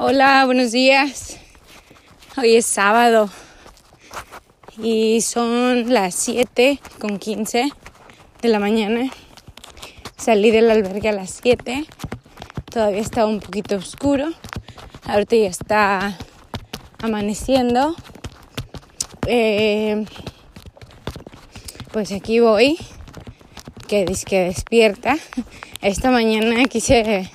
Hola, buenos días. Hoy es sábado y son las 7 con 15 de la mañana. Salí del albergue a las 7. Todavía está un poquito oscuro. Ahorita ya está amaneciendo. Eh, pues aquí voy, que que despierta. Esta mañana quise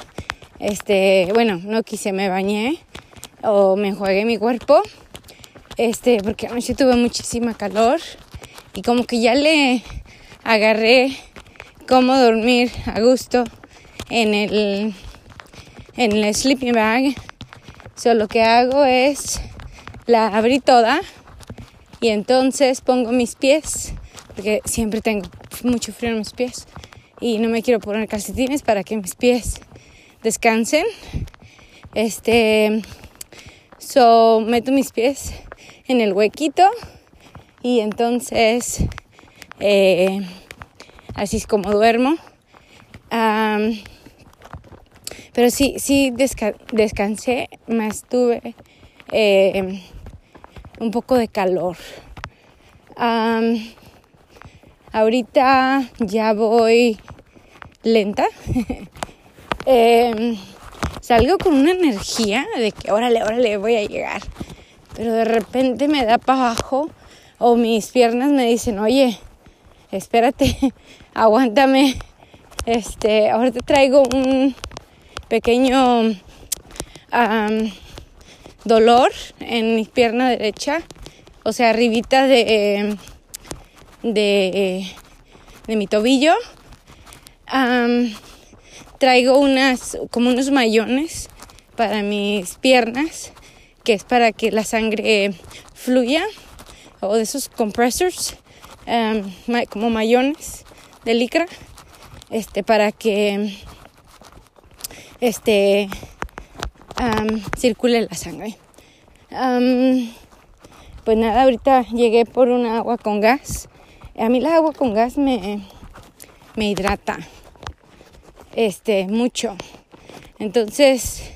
este, bueno, no quise, me bañé o me enjuagué mi cuerpo, este, porque anoche tuve muchísima calor y como que ya le agarré cómo dormir a gusto en el, en el sleeping bag. So, lo que hago es la abrí toda y entonces pongo mis pies, porque siempre tengo mucho frío en mis pies y no me quiero poner calcetines para que mis pies descansen. Este, so meto mis pies en el huequito y entonces eh, así es como duermo. pero sí, sí descansé, más tuve eh, un poco de calor. ahorita ya voy lenta. Em, salgo con una energía de que órale, órale, voy a llegar. Pero de repente me da para abajo o mis piernas me dicen, oye, espérate, aguántame. Este, ahorita traigo un pequeño dolor en mi pierna derecha, o sea, arribita de, de, de mi tobillo traigo unas, como unos mayones para mis piernas, que es para que la sangre fluya, o de esos compressors, um, como mayones de licra, este, para que este, circule la sangre. Pues nada, ahorita llegué por un agua con gas. A mí la agua con gas me, me hidrata este, mucho. Entonces,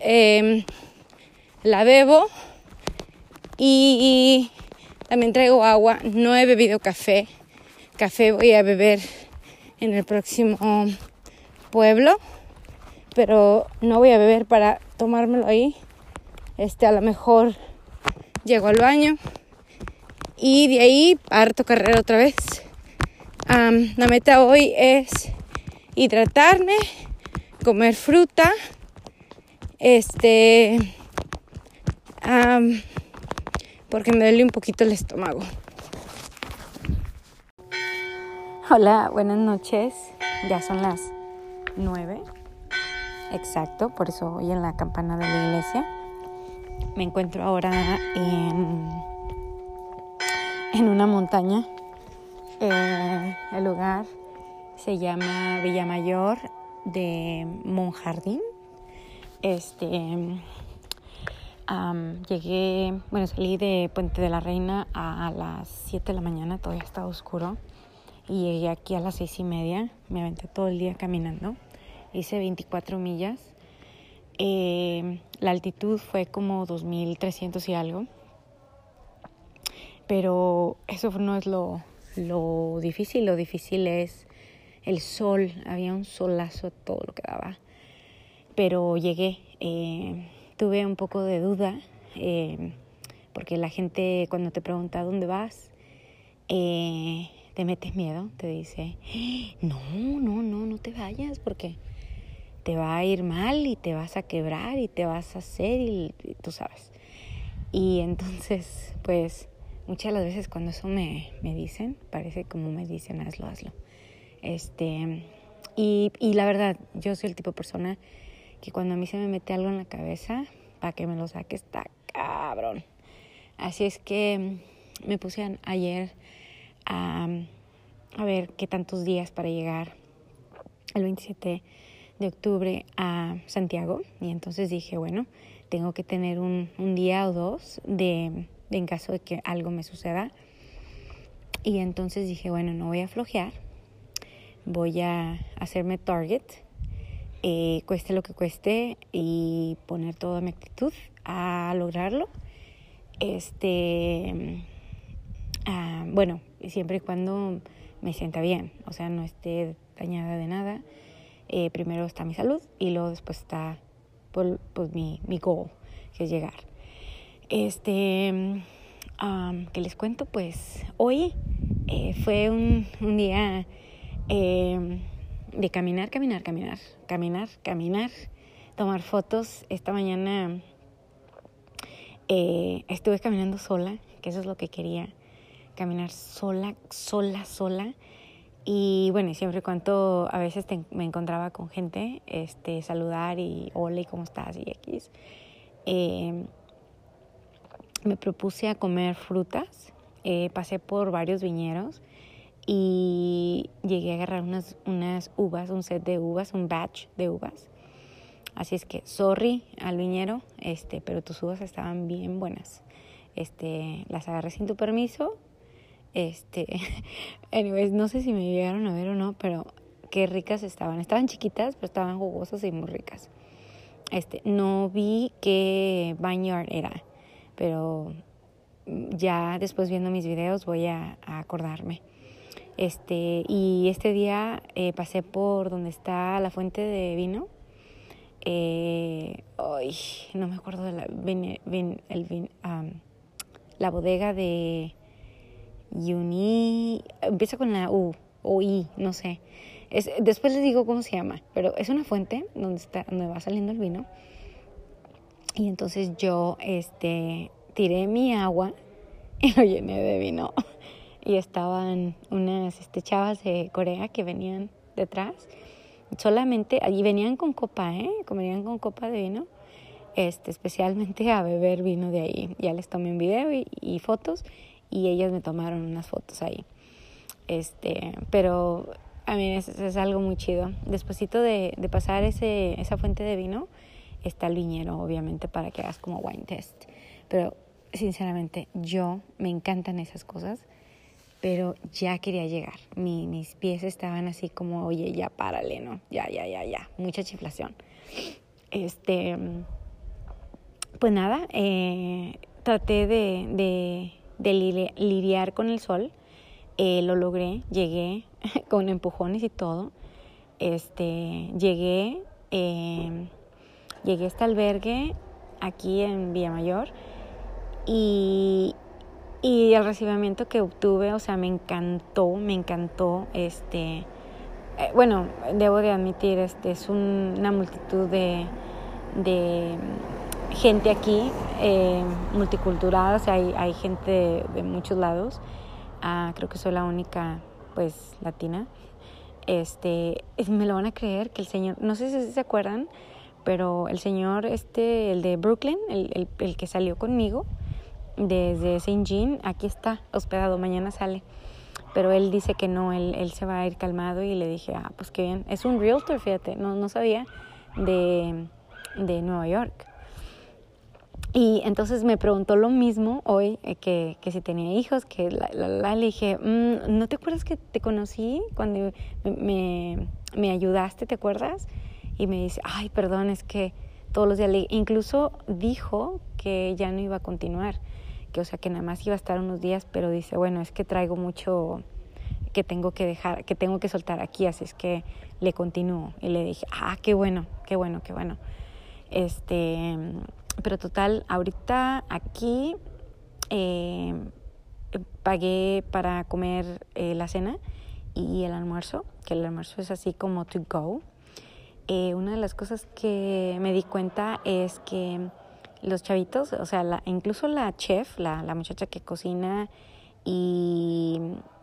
em, la bebo y, también traigo agua. No he bebido café. Café voy a beber en el próximo pueblo, pero no voy a beber para tomármelo ahí. Este, a lo mejor llego al baño y de ahí parto carrera otra vez. la meta hoy es hidratarme, comer fruta, este, porque me duele un poquito el estómago. Hola, buenas noches. Ya son las nueve. Exacto, por eso voy en la campana de la iglesia. Me encuentro ahora en, en una montaña. Eh, el lugar se llama Villamayor de Monjardín. Este, llegué, bueno, salí de Puente de la Reina a, las 7 de la mañana, todavía estaba oscuro, y llegué aquí a las seis y media. Me aventé todo el día caminando, hice 24 millas. Eh, la altitud fue como 2.300 y algo, pero eso no es lo, lo difícil, lo difícil es el sol, había un solazo todo lo que daba. Pero llegué, eh, tuve un poco de duda, eh, porque la gente cuando te pregunta dónde vas, eh, te metes miedo, te dice, no, no, no, no te vayas porque te va a ir mal y te vas a quebrar y te vas a hacer y, tú sabes. Y entonces, pues muchas de las veces cuando eso me, me dicen, parece como me dicen, hazlo, hazlo. Este, y, la verdad, yo soy el tipo de persona que cuando a mí se me mete algo en la cabeza, para que me lo saque está cabrón. Así es que me puse ayer a, a ver qué tantos días para llegar el 27 de octubre a Santiago. Y entonces dije, bueno, tengo que tener un, un día o dos de, de en caso de que algo me suceda. Y entonces dije, bueno, no voy a flojear voy a hacerme target eh, cueste lo que cueste y poner toda mi actitud a lograrlo. Este, ah, bueno, siempre y cuando me sienta bien, o sea, no esté dañada de nada. Eh, primero está mi salud y luego después está pues, pues mi, mi goal, que es llegar. Este, que les cuento, pues hoy eh, fue un, un día eh, de caminar, caminar, caminar, caminar, caminar, tomar fotos. Esta mañana eh, estuve caminando sola, que eso es lo que quería, caminar sola, sola, sola. Y bueno, siempre y cuando a veces me encontraba con gente, este, saludar y hola y cómo estás y X. Eh, me propuse a comer frutas, eh, pasé por varios viñeros y llegué a agarrar unas, unas uvas, un set de uvas, un batch de uvas. Así es que, sorry al viñero, este, pero tus uvas estaban bien buenas. Este, las agarré sin tu permiso. Este, anyways, no sé si me llegaron a ver o no, pero qué ricas estaban. Estaban chiquitas, pero estaban jugosas y muy ricas. Este, no vi qué vineyard era, pero ya después viendo mis videos voy a, acordarme. Este, y este día eh, pasé por donde está la fuente de vino eh, no me acuerdo de la, el, la bodega de Uni, empieza con la U o I, no sé. Es, después les digo cómo se llama, pero es una fuente donde, está, donde va saliendo el vino. Y entonces yo este, tiré mi agua y lo llené de vino. Y estaban unas este, chavas de Corea que venían detrás solamente, allí venían con copa, ¿eh? Venían con copa de vino, este, especialmente a beber vino de ahí. Ya les tomé un video y, fotos y ellas me tomaron unas fotos ahí. Este, pero a mí es, es algo muy chido. Despuésito de, de pasar ese, esa fuente de vino, está el viñero, obviamente, para que hagas como wine test. Pero sinceramente, yo me encantan esas cosas pero ya quería llegar. mis pies estaban así como, oye, ya párale, ¿no? Ya, ya, ya, ya. Mucha chiflación. Este, pues nada, eh, traté de, lidiar con el sol. Eh, lo logré, llegué con empujones y todo. Este, llegué, eh, llegué a este albergue aquí en Villamayor y, y el recibimiento que obtuve, o sea, me encantó, me encantó. Este, eh, bueno, debo de admitir, este, es una multitud de, de gente aquí, eh, multicultural, o sea, hay, hay gente de, muchos lados. Ah, creo que soy la única, pues, latina. Este, me lo van a creer que el señor, no sé si se acuerdan, pero el señor, este, el de Brooklyn, el, el, el que salió conmigo, desde Saint Jean, aquí está hospedado, mañana sale. Pero él dice que no, él, se va a ir calmado y le dije, ah, pues qué bien. Es un realtor, fíjate, no, no sabía de, de Nueva York. Y entonces me preguntó lo mismo hoy, eh, que, que, si tenía hijos, que la, le dije, mm, ¿no te acuerdas que te conocí cuando me, me, ayudaste, te acuerdas? Y me dice, ay, perdón, es que todos los días, le... incluso dijo que ya no iba a continuar que o sea que nada más iba a estar unos días, pero dice, bueno, es que traigo mucho que tengo que dejar, que tengo que soltar aquí, así es que le continúo. Y le dije, ah, qué bueno, qué bueno, qué bueno. Este, pero total, ahorita aquí eh, pagué para comer eh, la cena y el almuerzo, que el almuerzo es así como to go. Eh, una de las cosas que me di cuenta es que los chavitos, o sea, la, incluso la chef, la, la muchacha que cocina y,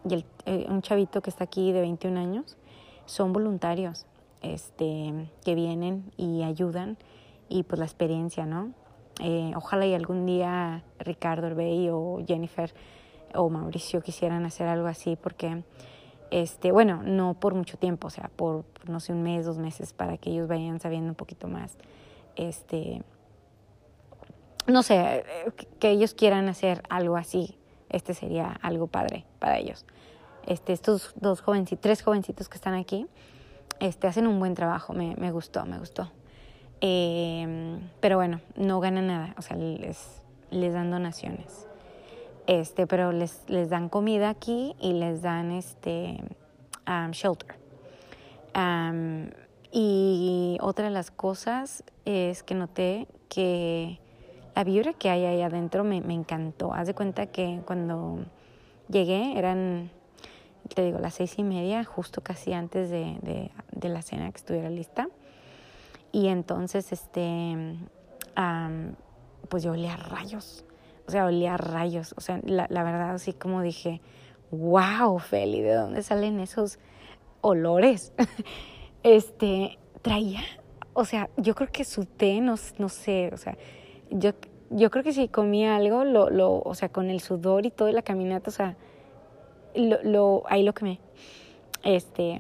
el, eh, un chavito que está aquí de 21 años, son voluntarios este, que vienen y ayudan y pues la experiencia, ¿no? Eh, ojalá y algún día Ricardo Herbey o Jennifer o Mauricio quisieran hacer algo así porque, este, bueno, no por mucho tiempo, o sea, por, no sé, un mes, dos meses, para que ellos vayan sabiendo un poquito más, este, no sé, que ellos quieran hacer algo así, este sería algo padre para ellos. Este, estos dos jovencitos, tres jovencitos que están aquí, este, hacen un buen trabajo, me, me gustó, me gustó. Eh, pero bueno, no ganan nada, o sea, les, les dan donaciones. Este, pero les, les dan comida aquí y les dan este um, shelter. Um, y otra de las cosas es que noté que la vibra que hay ahí adentro me, me encantó. Haz de cuenta que cuando llegué eran, te digo, las seis y media, justo casi antes de, de, la cena que estuviera lista. Y entonces, este, pues yo olía rayos. O sea, olía rayos. O sea, la, la verdad, así como dije, wow, Feli, ¿de dónde salen esos olores? este, traía, o sea, yo creo que su té, no, no sé, o sea, yo, yo creo que si comía algo, lo, lo, o sea, con el sudor y todo y la caminata, o sea, lo, lo, ahí lo quemé. Este,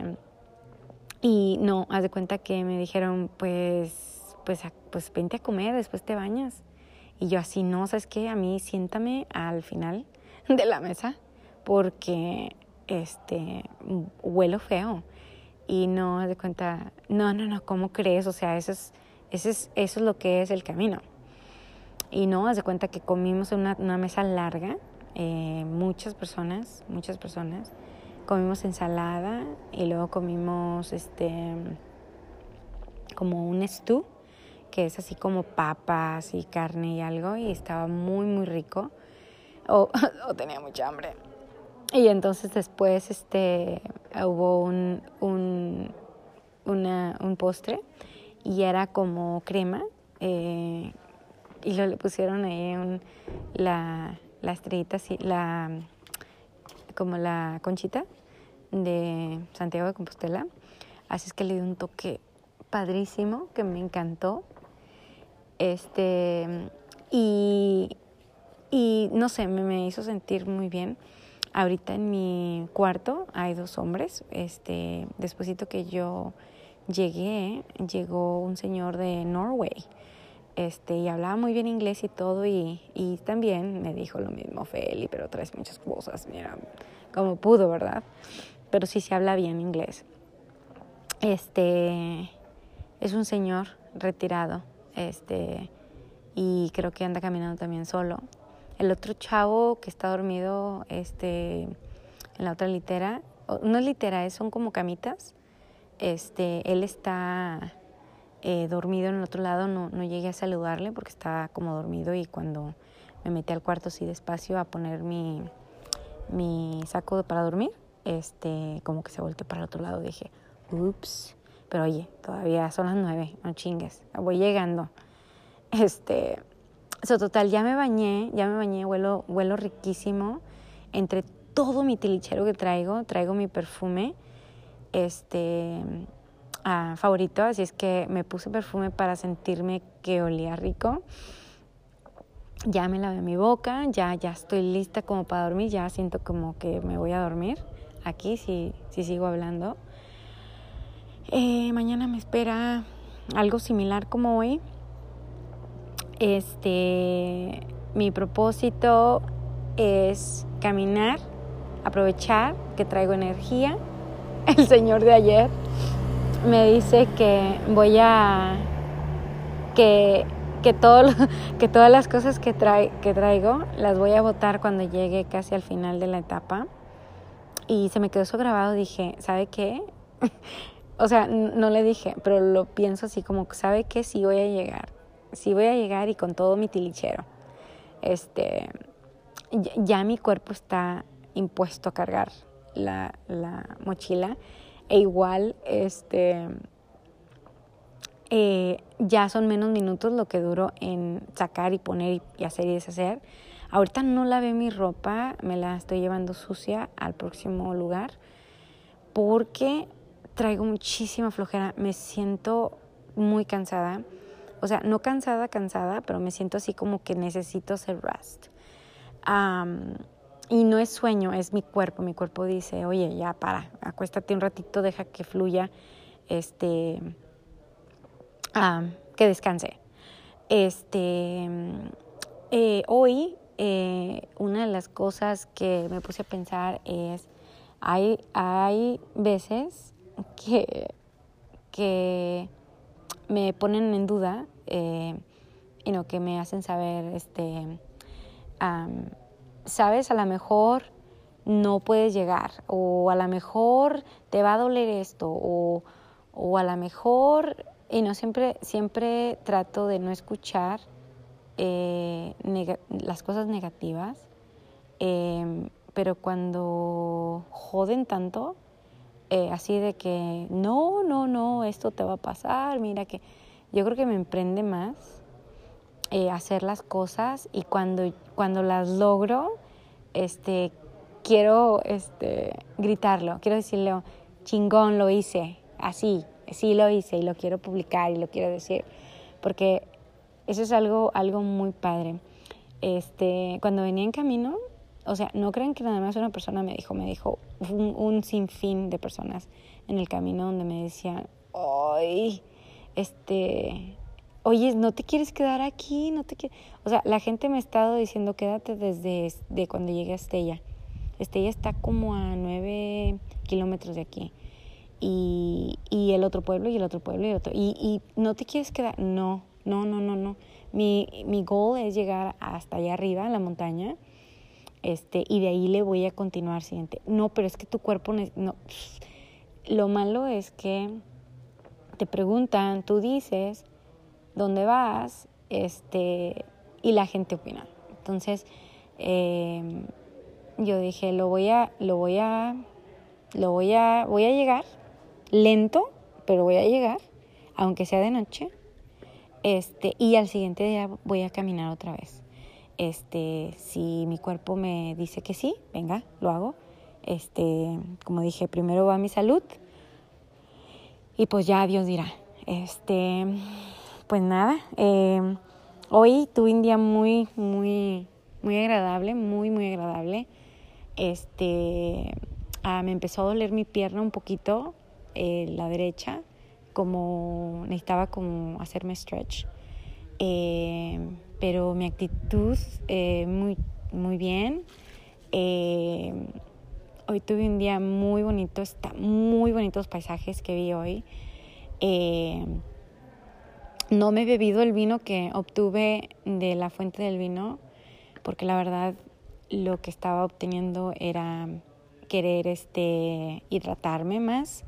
y no, haz de cuenta que me dijeron, pues, pues, pues vente a comer, después te bañas. Y yo así, no, ¿sabes qué? A mí siéntame al final de la mesa porque, este, huelo feo. Y no, haz de cuenta, no, no, no, ¿cómo crees? O sea, eso es, eso es, eso es lo que es el camino. Y no, haz de cuenta que comimos en una, una mesa larga, eh, muchas personas, muchas personas. Comimos ensalada y luego comimos este como un stew que es así como papas y carne y algo y estaba muy muy rico. O, tenía mucha hambre. Y entonces después este hubo un un, una, un postre y era como crema eh, y lo le pusieron ahí un, la, la estrellita así la como la conchita de Santiago de Compostela. Así es que le dio un toque padrísimo que me encantó. Este, y, y no sé, me, me, hizo sentir muy bien. Ahorita en mi cuarto hay dos hombres. Este, despuésito que yo llegué, llegó un señor de Norway. Este, y hablaba muy bien inglés y todo, y, y también me dijo lo mismo, Feli, pero traes muchas cosas, mira, como pudo, ¿verdad? pero sí se habla bien inglés. Este es un señor retirado, este, y creo que anda caminando también solo. El otro chavo que está dormido, este, en la otra litera, no es litera, son como camitas. Este, él está eh, dormido en el otro lado, no, no llegué a saludarle porque estaba como dormido y cuando me metí al cuarto así despacio a poner mi, mi saco para dormir, este, como que se volteó para el otro lado. Dije, ups, pero oye, todavía son las nueve, no chingues, voy llegando. Este, eso total, ya me bañé, ya me bañé, huelo, huelo riquísimo. Entre todo mi tilichero que traigo, traigo mi perfume, este, ah, favorito, así es que me puse perfume para sentirme que olía rico ya me lavé mi boca, ya, ya estoy lista como para dormir, ya siento como que me voy a dormir aquí si, si sigo hablando. Eh, mañana me espera algo similar como hoy. Este, mi propósito es caminar, aprovechar que traigo energía. El señor de ayer me dice que voy a que que, todo, que todas las cosas que, trae, que traigo las voy a votar cuando llegue casi al final de la etapa. Y se me quedó eso grabado, dije, ¿sabe qué? o sea, no le dije, pero lo pienso así como, ¿sabe qué? Sí voy a llegar. Sí voy a llegar y con todo mi tilichero. Este, ya, mi cuerpo está impuesto a cargar la, la mochila. E igual, este, eh, ya son menos minutos lo que duro en sacar y poner y hacer y deshacer. Ahorita no lavé mi ropa, me la estoy llevando sucia al próximo lugar porque traigo muchísima flojera, me siento muy cansada. O sea, no cansada, cansada, pero me siento así como que necesito hacer rest. Y no es sueño, es mi cuerpo. Mi cuerpo dice, oye, ya para, acuéstate un ratito, deja que fluya, este, que descanse. Este, eh, hoy eh, una de las cosas que me puse a pensar es, hay, hay veces que que me ponen en duda eh, y no que me hacen saber, este, sabes, a lo mejor no puedes llegar o a lo mejor te va a doler esto o, o a lo mejor, y no siempre, siempre trato de no escuchar eh, las cosas negativas, em, pero cuando joden tanto, eh, así de que no, no, no, esto te va a pasar, mira que yo creo que me emprende más eh, hacer las cosas y cuando, cuando las logro, este, quiero este, gritarlo, quiero decirle, chingón, lo hice, así, sí lo hice y lo quiero publicar y lo quiero decir, porque eso es algo, algo muy padre. Este, cuando venía en camino, o sea, no crean que nada más una persona me dijo, me dijo un, un sinfín de personas en el camino donde me decían, ay, este, oye, ¿no te quieres quedar aquí? ¿No te quieres? O sea, la gente me ha estado diciendo, quédate desde de cuando llegué a Estella. Estella está como a nueve kilómetros de aquí. Y, y, el otro pueblo y el otro pueblo y otro. Y, y no te quieres quedar, no, no, no, no, no. Mi, mi goal es llegar hasta allá arriba, en la montaña, este, y de ahí le voy a continuar siguiente. No, pero es que tu cuerpo, no. Lo malo es que te preguntan, tú dices, ¿dónde vas? Este, y la gente opina. Entonces, eh, yo dije, lo voy a, lo voy a, lo voy a, voy a llegar lento, pero voy a llegar, aunque sea de noche. Este, y al siguiente día voy a caminar otra vez. Este, si mi cuerpo me dice que sí, venga, lo hago. Este, como dije, primero va mi salud y pues ya Dios dirá. Este, pues nada, eh, hoy tuve un día muy, muy, muy agradable, muy, muy agradable. Este, ah, me empezó a doler mi pierna un poquito, eh, la derecha, como necesitaba como hacerme stretch. Eh, pero mi actitud eh, muy, muy bien. hoy tuve un día muy bonito, está muy bonitos paisajes que vi hoy. No me he bebido el vino que obtuve de la fuente del vino, porque la verdad lo que estaba obteniendo era querer este, hidratarme más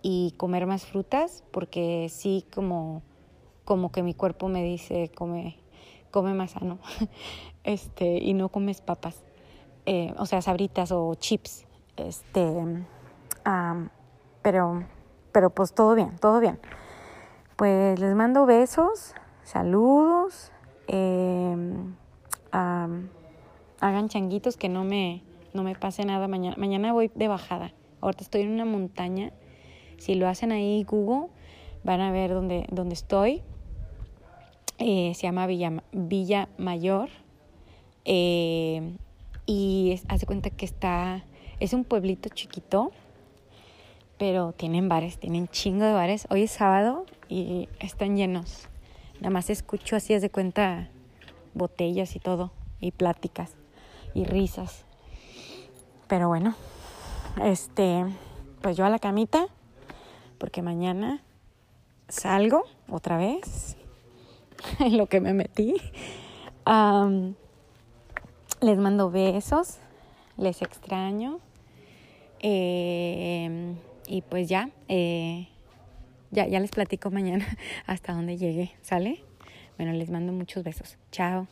y comer más frutas, porque sí como, como que mi cuerpo me dice, come, come más sano, este, y no comes papas, eh, o sea, sabritas o chips, este, pero, pero pues todo bien, todo bien. Pues les mando besos, saludos. Eh, hagan changuitos que no me, no me pase nada mañana. Mañana voy de bajada. Ahorita estoy en una montaña. Si lo hacen ahí Google, van a ver dónde, dónde estoy. Eh, se llama Villa, Villa Mayor. Eh, y hace cuenta que está, es un pueblito chiquito, pero tienen bares, tienen chingo de bares. Hoy es sábado y están llenos. Nada más escucho así, es de cuenta, botellas y todo, y pláticas y risas. Pero bueno, este, pues yo a la camita, porque mañana salgo otra vez en lo que me metí. les mando besos, les extraño. Eh, y pues ya, eh, ya, ya les platico mañana hasta dónde llegue, ¿sale? Bueno, les mando muchos besos. Chao.